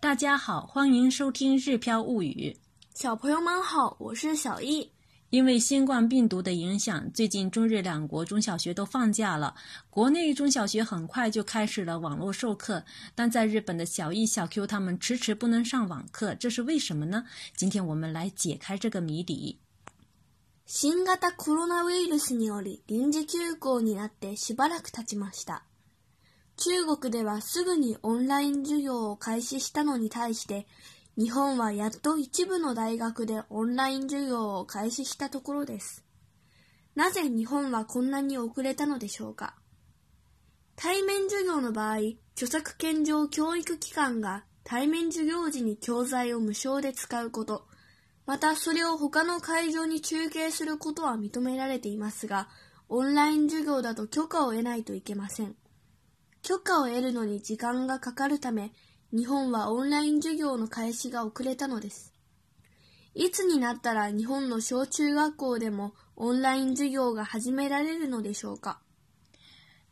大家好，欢迎收听《日飘物语》。小朋友们好，我是小易。因为新冠病毒的影响，最近中日两国中小学都放假了。国内中小学很快就开始了网络授课，但在日本的小易、小 Q 他们迟迟不能上网课，这是为什么呢？今天我们来解开这个谜底。因为新冠病毒的感染，导致学校停课，已经有一段时间了。中国ではすぐにオンライン授業を開始したのに対して、日本はやっと一部の大学でオンライン授業を開始したところです。なぜ日本はこんなに遅れたのでしょうか対面授業の場合、著作権上教育機関が対面授業時に教材を無償で使うこと、またそれを他の会場に中継することは認められていますが、オンライン授業だと許可を得ないといけません。許可を得るのに時間がかかるため、日本はオンライン授業の開始が遅れたのです。いつになったら日本の小中学校でもオンライン授業が始められるのでしょうか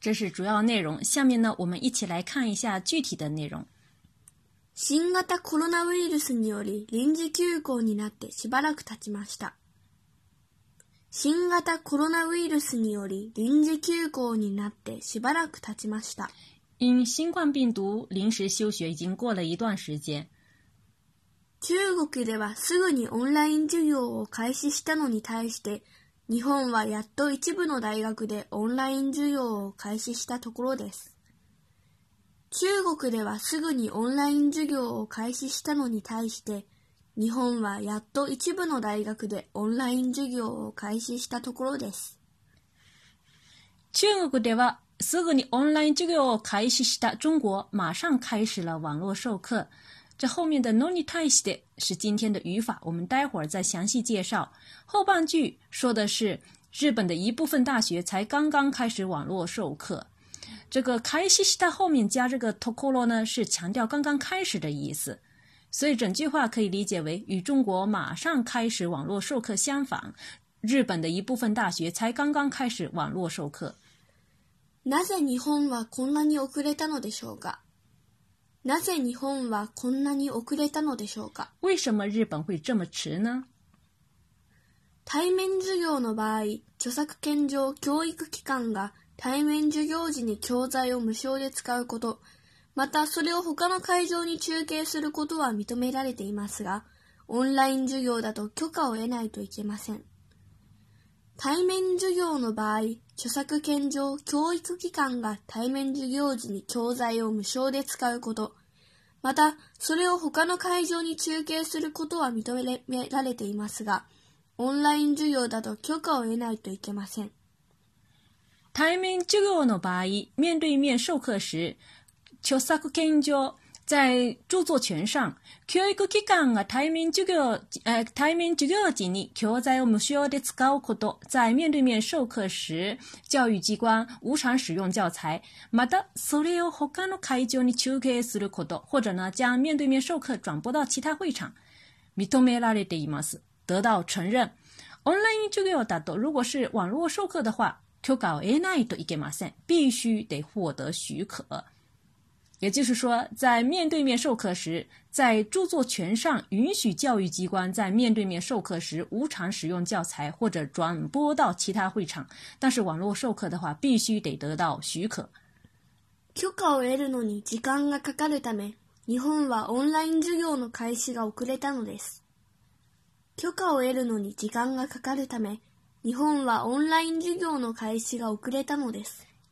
这是主要内容。下面呢，我们一起来看一下具体的内容。新型コロナウイルスにより臨時休校になってしばらく経ちました。新型コロナウイルスにより臨時休校になってしばらく経ちました。因新冠病毒休学已经过了一段时间。中国ではすぐにオンライン授業を開始したのに対して、日本はやっと一部の大学でオンライン授業を開始したところです。中国ではすぐにオンライン授業を開始したのに対して、日本はやっと一部の大学でオンライン授業を開始したところです。中国ではすぐにオンライン授業を開始した中国马上開始了网络授课。这后面的 “no” に対して是今天的语法，我们待会儿再详细介绍。后半句说的是日本的一部分大学才刚刚开始网络授课。这个“开始”的后面加这个 “tokoro” 呢，是强调刚刚开始的意思。所以整句话可以理解为，与中国马上开始网络授课相反，日本的一部分大学才刚刚开始网络授课。なぜ日本はこんなに遅れたのでしょうか？なぜ日本はこんなに遅れたのでしょうか？为什么日本会这么迟呢？対面授業の場合、著作権上教育機関が対面授業時に教材を無償で使うこと。またそれを他の会場に中継することは認められていますが、オンライン授業だと許可を得ないといけません。対面授業の場合、著作権上教育機関が対面授業時に教材を無償で使うこと、また、それを他の会場に中継することは認められていますが、オンライン授業だと許可を得ないといけません。対面授業の場合、面对面授课时，著作権上、在著作权上，教育機関が対面授業、え対面授業時に教材を無償で使うこと、在面对面授课时，教育机关无偿使用教材，また、それを他の会場に継すること、或者呢，将面对面授课转播到其他会场，認められています。得到承认。オンライン授業だと，如果是网络授课的话，教えるなえの一ゲマセ必须得获得许可。也就是说，在面对面授课时，在著作权上允许教育机关在面对面授课时无偿使用教材或者转播到其他会场，但是网络授课的话，必须得得到许可。許可を得るのに時間がかかるため、日本はオンライン授業の開始が遅れたのです。許可を得るのに時間がかかるため、日本はオンライン授業の開始が遅れたのです。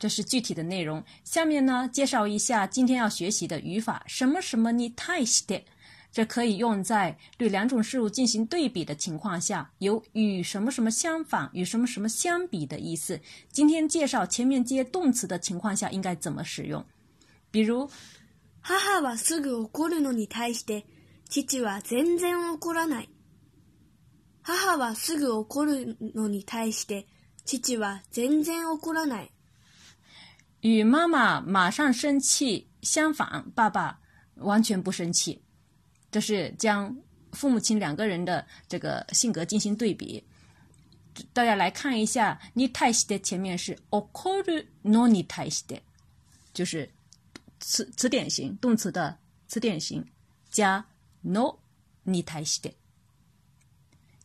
这是具体的内容。下面呢，介绍一下今天要学习的语法。什么什么に対して，这可以用在对两种事物进行对比的情况下，有与什么什么相反、与什么什么相比的意思。今天介绍前面接动词的情况下应该怎么使用。比如，「母はすぐ怒るのに対して、父は全然怒らない。」母はすぐ怒るのに対して、父は全然怒らない。与妈妈马上生气相反，爸爸完全不生气。这是将父母亲两个人的这个性格进行对比。大家来看一下，nitai 的前面是 o k u r nonitai，就是词词典型动词的词典型加 no nitai 的。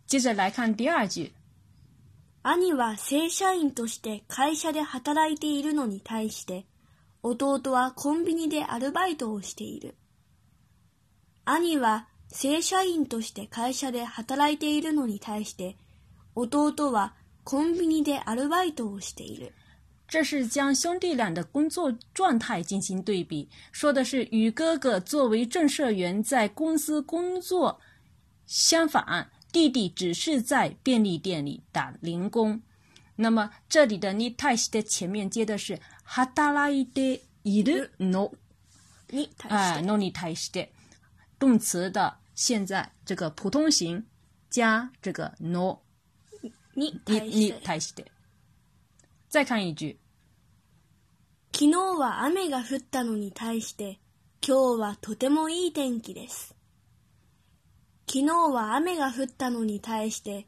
接着来看第二句。兄は正社員として会社で働いているのに対して、弟はコンビニでアルバイトをしている。兄は正社員として会社で働いているのに対して、弟はコンビニでアルバイトをしている。这是将兄弟俩的工作状态进行对比，说的是与哥哥作为正社员在公司工作相反，弟弟只是在便利店里打零工。那么这里的“に対して”前面接的是“ハダライデイルノ”，哎，ノに対して，动词的现在这个普通形加这个“ノ”，に対して。再看一句。昨日は雨が降ったのに対して、今日はとてもいい天気です。昨日は雨が降ったのに対して、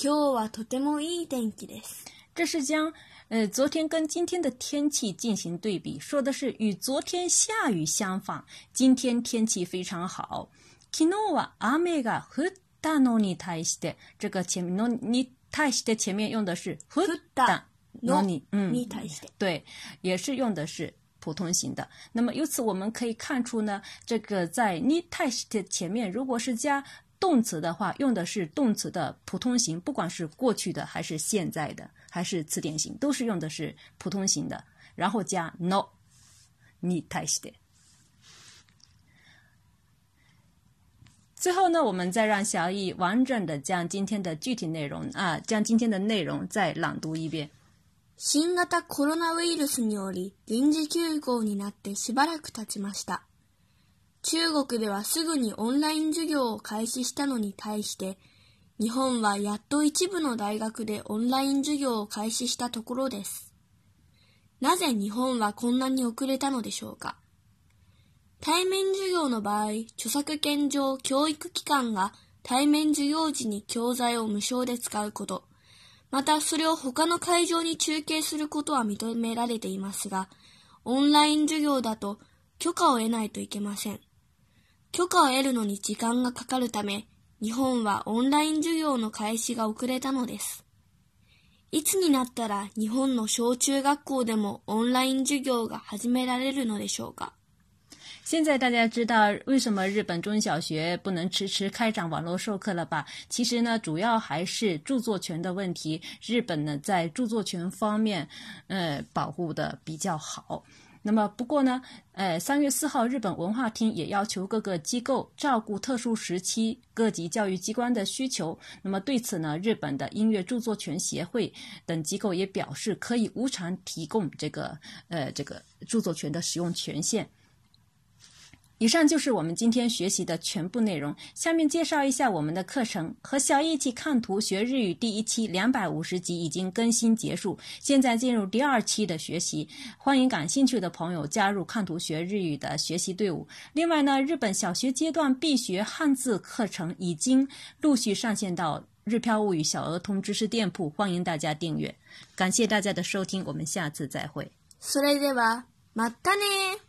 今日はとてもいい天気です。这是将呃昨天跟今天的天气进行对比，说的是与昨天下雨相反，今天天气非常好。昨日は雨が降ったのに対して，这个前面のに対して前面用的是降ったのに，嗯，に対して，对，也是用的是普通型的。那么由此我们可以看出呢，这个在 n e e s t 前面，如果是加动词的话，用的是动词的普通型，不管是过去的还是现在的，还是词典型，都是用的是普通型的，然后加 no need t 最后呢，我们再让小易完整的将今天的具体内容啊，将今天的内容再朗读一遍。新型コロナウイルスにより臨時休校になってしばらく経ちました。中国ではすぐにオンライン授業を開始したのに対して、日本はやっと一部の大学でオンライン授業を開始したところです。なぜ日本はこんなに遅れたのでしょうか対面授業の場合、著作権上教育機関が対面授業時に教材を無償で使うこと、またそれを他の会場に中継することは認められていますが、オンライン授業だと許可を得ないといけません。許可を得るのに時間がかかるため、日本はオンライン授業の開始が遅れたのです。いつになったら日本の小中学校でもオンライン授業が始められるのでしょうか现在大家知道为什么日本中小学不能迟迟开展网络授课了吧？其实呢，主要还是著作权的问题。日本呢，在著作权方面，呃，保护的比较好。那么，不过呢，呃，三月四号，日本文化厅也要求各个机构照顾特殊时期各级教育机关的需求。那么，对此呢，日本的音乐著作权协会等机构也表示可以无偿提供这个呃这个著作权的使用权限。以上就是我们今天学习的全部内容。下面介绍一下我们的课程，和小艺一起看图学日语第一期两百五十集已经更新结束，现在进入第二期的学习。欢迎感兴趣的朋友加入看图学日语的学习队伍。另外呢，日本小学阶段必学汉字课程已经陆续上线到日漂物语小儿童知识店铺，欢迎大家订阅。感谢大家的收听，我们下次再会。それではまたね。